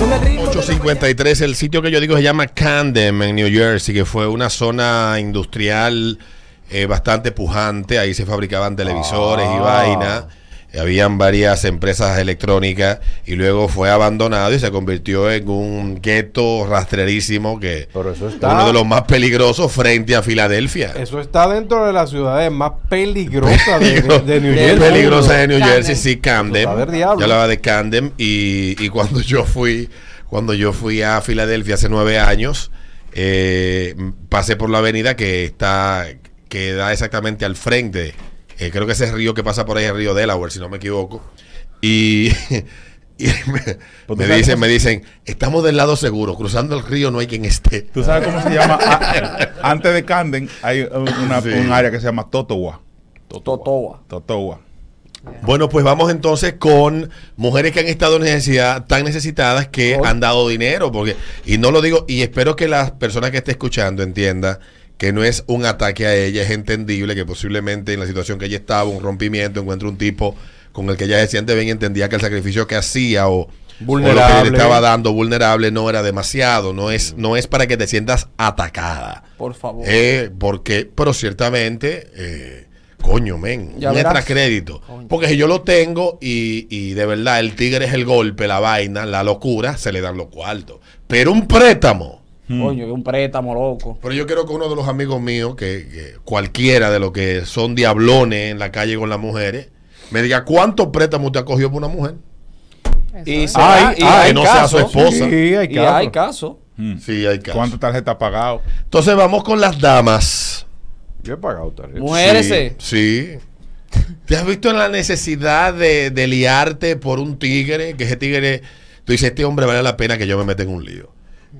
853, el sitio que yo digo se llama Camden en New Jersey, que fue una zona industrial eh, bastante pujante. Ahí se fabricaban televisores y Ah. Habían varias empresas electrónicas y luego fue abandonado y se convirtió en un gueto rastrerísimo que Pero eso es está- uno de los más peligrosos frente a Filadelfia. Eso está dentro de las ciudades más peligrosas de, de- de New Jersey. peligrosa de New Camden. Jersey, sí, Camden. Yo hablaba de Camden y, y cuando yo fui, cuando yo fui a Filadelfia hace nueve años, eh, pasé por la avenida que está, que da exactamente al frente. Eh, creo que ese río que pasa por ahí es el río Delaware, si no me equivoco. Y, y me, Pues me dicen, cómo- me dicen, estamos del lado seguro, cruzando el río no hay quien esté. ¿Tú sabes cómo se llama? Antes de Camden hay una- Sí. un área que se llama Totowa. Totoa. Totowa. Bueno, pues vamos entonces con mujeres que han estado en necesidad, tan necesitadas que han dado dinero, porque, y no lo digo, y espero que las personas que esté escuchando entienda que no es un ataque a ella, es entendible que posiblemente en la situación que ella estaba, un rompimiento, encuentre un tipo con el que ella se siente bien, entendía que el sacrificio que hacía o, o lo que le estaba dando vulnerable no era demasiado, no es, no es para que te sientas atacada. Por favor. Eh, porque, pero ciertamente, eh, coño, men, Ya un verás. extra crédito. Coño. Porque si yo lo tengo y, y de verdad el tigre es el golpe, la vaina, la locura, se le dan los cuartos. Pero un préstamo. Coño, que un préstamo loco. Pero yo quiero que uno de los amigos míos, que, que cualquiera de los que son diablones en la calle con las mujeres, me diga cuánto préstamo te ha cogido por una mujer. Y, Eso se Ay, da- y ay, hay que no sea su casos. esposa. Sí, hay Y casos. hay casos. Mm. Sí, hay casos. ¿Cuántas tarjetas pagado? Entonces vamos con las damas. Yo he pagado tarjeta. Mujeres. Sí, sí. ¿Te has visto en la necesidad de, de liarte por un tigre? Que ese tigre, tú dices, este hombre vale la pena que yo me meta en un lío.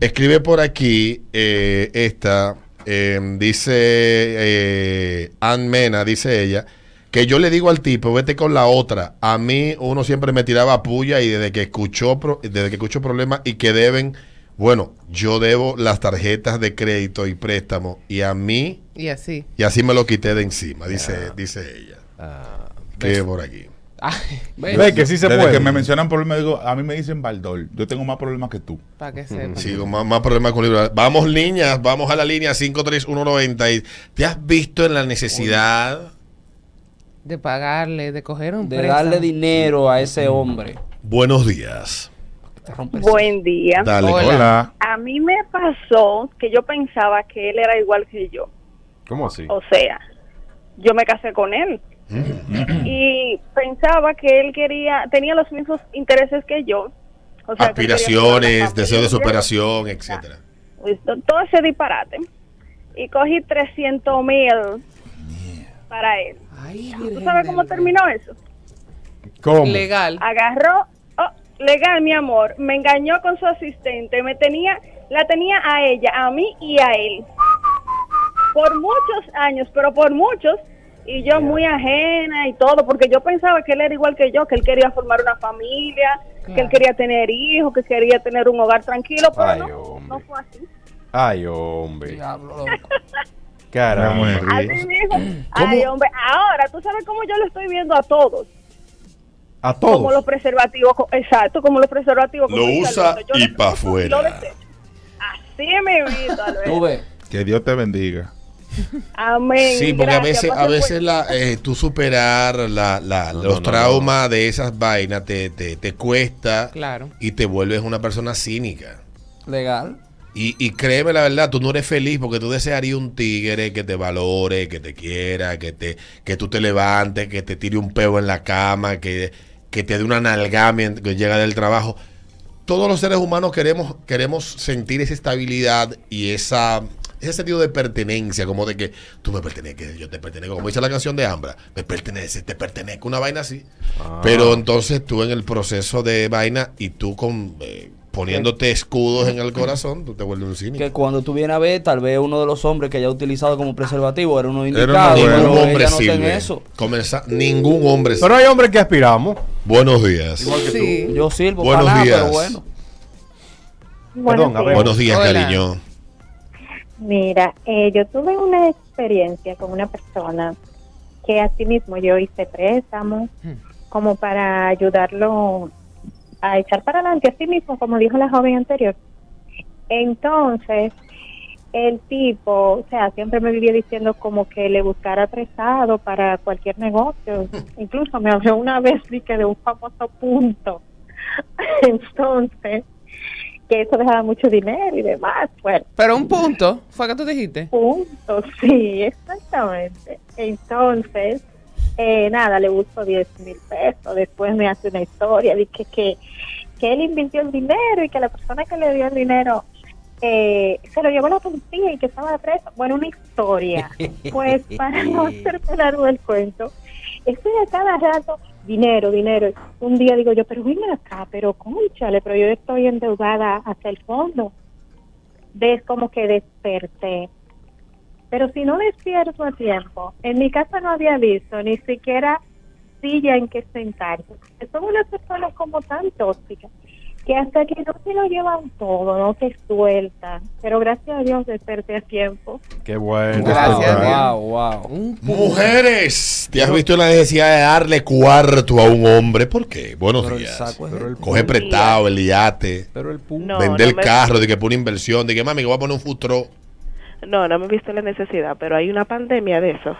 Escribe por aquí eh, esta, eh, dice eh, Ann Mena, dice ella, que yo le digo al tipo, vete con la otra. A mí uno siempre me tiraba puya y desde que escuchó, pro- desde que escucho problemas y que deben, bueno, yo debo las tarjetas de crédito y préstamo y a mí Y así. y así me lo quité de encima, dice, dice ella. Ah, Que por aquí. Ay, ve. Que sí se Desde puede. que me mencionan problemas, digo, a mí me dicen Baldor. Yo tengo más problemas que tú. Para que sepa. Sí, más, más problemas con libros. Vamos, niñas, vamos a la línea 53190. y- ¿Te has visto en la necesidad? De pagarle, de coger un De préstamo. darle dinero a ese hombre. Buenos días. Buen día. Dale. Hola. Hola. A mí me pasó que yo pensaba que él era igual que yo. ¿Cómo así? O sea, yo me casé con él y pensaba que él quería, tenía los mismos intereses que yo. O sea, Aspiraciones, deseos de superación, etcétera. Pues, to- todo ese disparate. Y cogí 300 mil para él. Ay, ¿Tú sabes cómo terminó eso? ¿Cómo? Legal. agarró, oh, legal mi amor, me engañó con su asistente, me tenía, la tenía a ella, a mí y a él. Por muchos años, pero por muchos, y yo muy ajena y todo, porque yo pensaba que él era igual que yo, que él quería formar una familia, que él quería tener hijos, que quería tener un hogar tranquilo, pero Ay, no, hombre. no fue así. Ay, hombre. Diablo. Caramba. Así mismo, ay hombre, ahora, tú sabes cómo yo lo estoy viendo a todos, A como todos. los preservativos, exacto, como los preservativos. como Lo usa y lo pa' uso y lo afuera. Así me visto, Alberto. Tú ves. Que Dios te bendiga. Amén. Sí, porque a veces, a veces la, eh, tú superar la, la- No, los no, no, traumas de esas vainas te, te, te cuesta Claro. y te vuelves una persona cínica. Legal. Y, y créeme la verdad, tú no eres feliz porque tú desearías un tigre que te valore, que te quiera, que te que tú te levantes, que te tire un peo en la cama, que, que te dé una nalga mientras que llega del trabajo. Todos los seres humanos queremos queremos sentir esa estabilidad y esa ese sentido de pertenencia, como de que tú me perteneces, yo te pertenezco, como dice la canción de Ambra, me pertenece, te pertenezco, una vaina así. Ah. Pero entonces tú en el proceso de vaina y tú con eh, poniéndote escudos en el corazón, tú te vuelves un cínico. Que cuando tú vienes a ver, tal vez uno de los hombres que haya utilizado como preservativo era uno Era indicado. pero Ningún hombre no sirve. eso. Comenza- ningún hombre Pero hay hombres que aspiramos. Buenos días. Sí. Yo sirvo Buenos para nada, días. pero bueno. Buenos Perdón, a días. ver. Buenos días, Hola. cariño. Mira, eh, yo tuve una experiencia con una persona que así mismo yo hice préstamos Hmm. como para ayudarlo a echar para adelante así mismo, como dijo la joven anterior. Entonces, el tipo, o sea, siempre me vivía diciendo como que le buscara prestado para cualquier negocio. Incluso me habló una vez que de un famoso punto. Entonces, que eso dejaba mucho dinero y demás. Bueno, Pero un punto, fue que tú dijiste. punto, sí, exactamente. Entonces, eh, nada, le busco 10 mil pesos. Después me hace una historia de que, que, él invirtió el dinero y que la persona que le dio el dinero eh, se lo llevó la policía y que estaba preso. Bueno, una historia. Pues para no hacerte largo el cuento, estoy a cada rato dinero, dinero. Un día digo yo, pero ven acá, pero conchale, pero yo estoy endeudada hasta el fondo. Ves como que desperté. Pero si no despierto a tiempo, en mi casa no había visto ni siquiera silla en que sentarse. Son unas personas como tan tóxicas que hasta que no se lo llevan todo, no se sueltan. Pero gracias a Dios desperté a tiempo. Qué bueno. Gracias. Wow, wow. Mujeres, ¿te has visto la necesidad de darle cuarto a un hombre? ¿Por qué? Buenos Pero el días. saco Pero el, Coge prestado el yate, pero el punto. No, vender no el me- carro, de que pone inversión, de que mami, que voy a poner un futuro. No, no me he visto la necesidad, pero hay una pandemia de eso.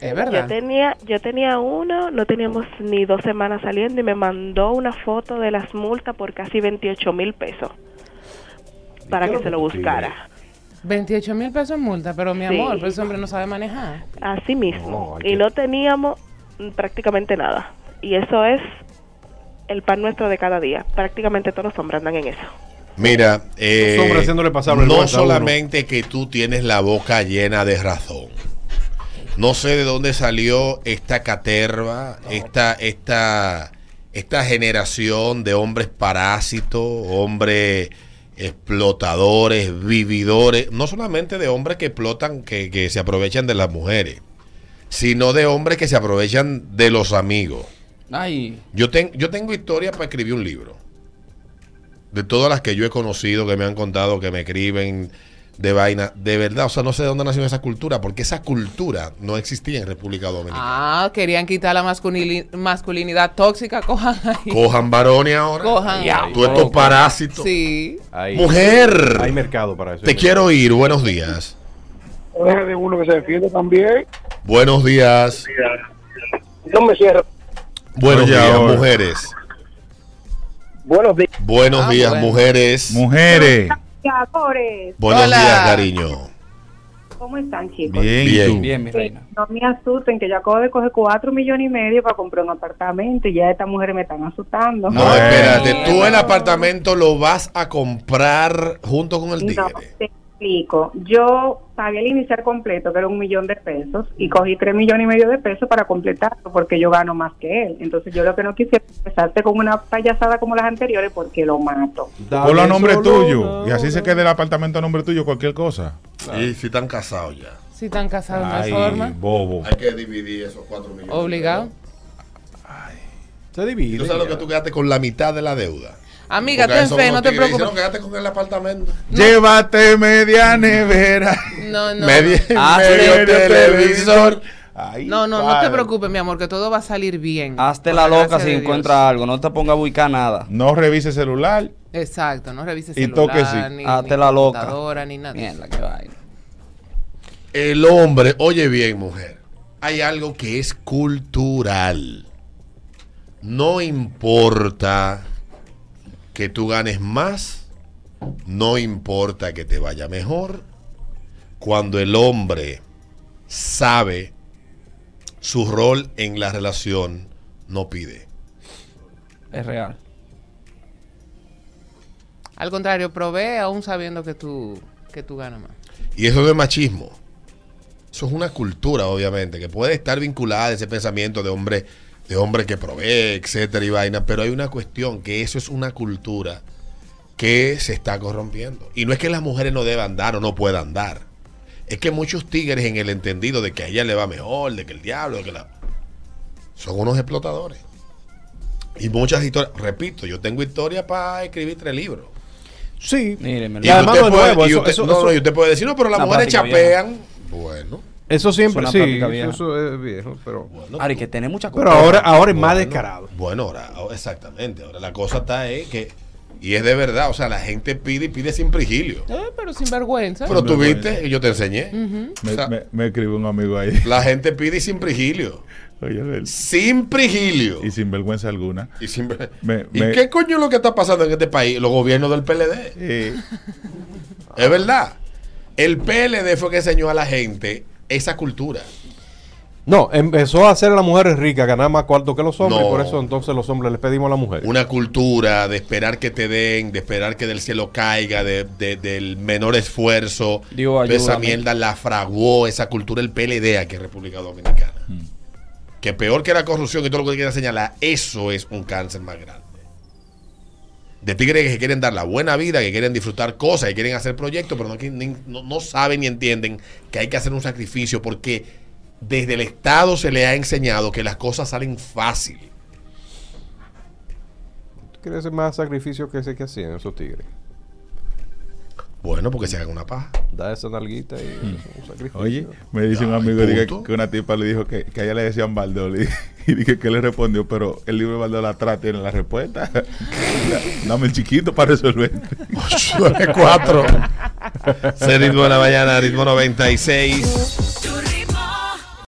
Es Yo verdad. tenía, yo tenía uno, no teníamos ni dos semanas saliendo y me mandó una foto de las multas por casi 28 mil pesos para que se lo buscara. 28 mil pesos en multa, pero mi Sí. amor, pero ese hombre no sabe manejar. Así mismo. No, y que- no teníamos prácticamente nada. Y eso es el pan nuestro de cada día. Prácticamente todos los hombres andan en eso. Mira, eh, Los hombres haciéndole pasar vergüenza no solamente que tú tienes la boca llena de razón. No sé de dónde salió esta caterva, esta, esta, esta generación de hombres parásitos, hombres explotadores, vividores, no solamente de hombres que explotan, que, que se aprovechan de las mujeres, sino de hombres que se aprovechan de los amigos. Ay, Yo, ten- yo tengo historia para escribir un libro. De todas las que yo he conocido, que me han contado, que me escriben de vaina. De verdad, o sea, no sé de dónde nació esa cultura, porque esa cultura no existía en República Dominicana. Ah, querían quitar la masculini- masculinidad tóxica, cojan ahí. Cojan varones ahora. Cojan. Tú estos parásitos. Sí. Mujer, hay mercado para eso. te quiero ir. Buenos días. De uno que se defiende también. Buenos días. No me cierro. Buenos Oye, días, ahora. mujeres. Buenos días. Buenos Ah, días, bueno. mujeres. Mujeres. Amores, Buenos Hola. días, cariño. ¿cómo están chicos? Bien. ¿y Bien. bien, mi reina. No me asusten, que yo acabo de coger cuatro millones y medio para comprar un apartamento y ya estas mujeres me están asustando. No, espérate. Tú el apartamento lo vas a comprar junto con el No, tigre. te explico. Yo pagué el inicial completo, que era un millón de pesos, y cogí tres millones y medio de pesos para completarlo, porque yo gano más que él. Entonces yo lo que no quisiera es empezarte con una payasada como las anteriores, porque lo mato. Ponlo a nombre tuyo. Y así se queda el apartamento a nombre tuyo, cualquier cosa. Y si están casados ya. Si están casados de Ay, una forma, bobo. Hay que dividir esos cuatro millones. obligado. Se ¿Y divide. tú sabes lo que tú quedaste con la mitad de la deuda? Amiga, Porque ten fe, no te preocupes. No, quédate con el apartamento. Llévate media nevera. No, no. Medio, Ah, medio sí. televisor. Ay, No, no, no te preocupes, mi amor, que todo va a salir bien. Hazte la loca si encuentras algo. No te pongas a buscar nada. No revise celular. Exacto, no revises Y celular, toque sí. ni, Hazte ni la loca. ni nada. Mierda, vaina. El hombre, oye bien, mujer, hay algo que es cultural. No importa que tú ganes más, no importa que te vaya mejor, cuando el hombre sabe su rol en la relación, no pide. Es real. Al contrario, provee aún sabiendo que tú, que tú ganas más. Y eso no es machismo. Eso es una cultura, obviamente, que puede estar vinculada a ese pensamiento de hombre, de hombre que provee, etcétera y vaina. Pero hay una cuestión que eso es una cultura que se está corrompiendo. Y no es que las mujeres no deban dar o no puedan dar. Es que muchos tigres en el entendido de que a ella le va mejor, de que el diablo, de que la... Son unos explotadores. Y muchas historias, repito, yo tengo historia para escribir tres libros. Sí. Mírenme. Y además usted, no es puede, nuevo, y eso- usted- eso- no, no, y usted puede decir, no, pero las mujeres chapean. Bueno, Eso siempre, Es una sí, eso, es viejo, pero... Ari, que tiene mucha Pero ahora, ahora es más Bueno, descarado. Bueno, ahora, ahora- exactamente. Ahora la cosa está es que, y es de verdad, o sea, la gente pide y pide sin prigilio. Eh, pero sin vergüenza. Pero tú viste, y yo te enseñé. Me, O sea, me, me escribió un amigo ahí. La gente pide y sin prigilio. Oye, Sin prigilio. y sin vergüenza alguna. Y, sin- Me- ¿Y me- qué coño es lo que está pasando en este país? Los gobiernos del PLD. Eh, Es verdad. El PLD fue que enseñó a la gente esa cultura. No, empezó a hacer a las mujeres ricas, ganar más cuarto que los hombres, No. y por eso entonces los hombres les pedimos a las mujeres. Una cultura de esperar que te den, de esperar que del cielo caiga, de, de- del menor esfuerzo. Dios, de esa mierda la fraguó esa cultura el PLD aquí en República Dominicana. Que peor que la corrupción y todo lo que quiera señalar, eso es un cáncer más grande. De tigres que quieren dar la buena vida, que quieren disfrutar cosas, que quieren hacer proyectos, pero no, no, no saben ni entienden que hay que hacer un sacrificio porque desde el Estado se le ha enseñado que las cosas salen fácil. ¿Tú hacer más sacrificio que ese que hacían esos tigres? Bueno, porque se hagan una paja. Da esa nalguita y es un sacrificio. oye, me dice un amigo diga, que una tipa le dijo que, que a ella le decían Baldol y, y dije que le respondió, pero el libro de Baldol atrás tiene la respuesta. Dame el chiquito para resolver. 4. Se ritmo de la mañana, ritmo 96.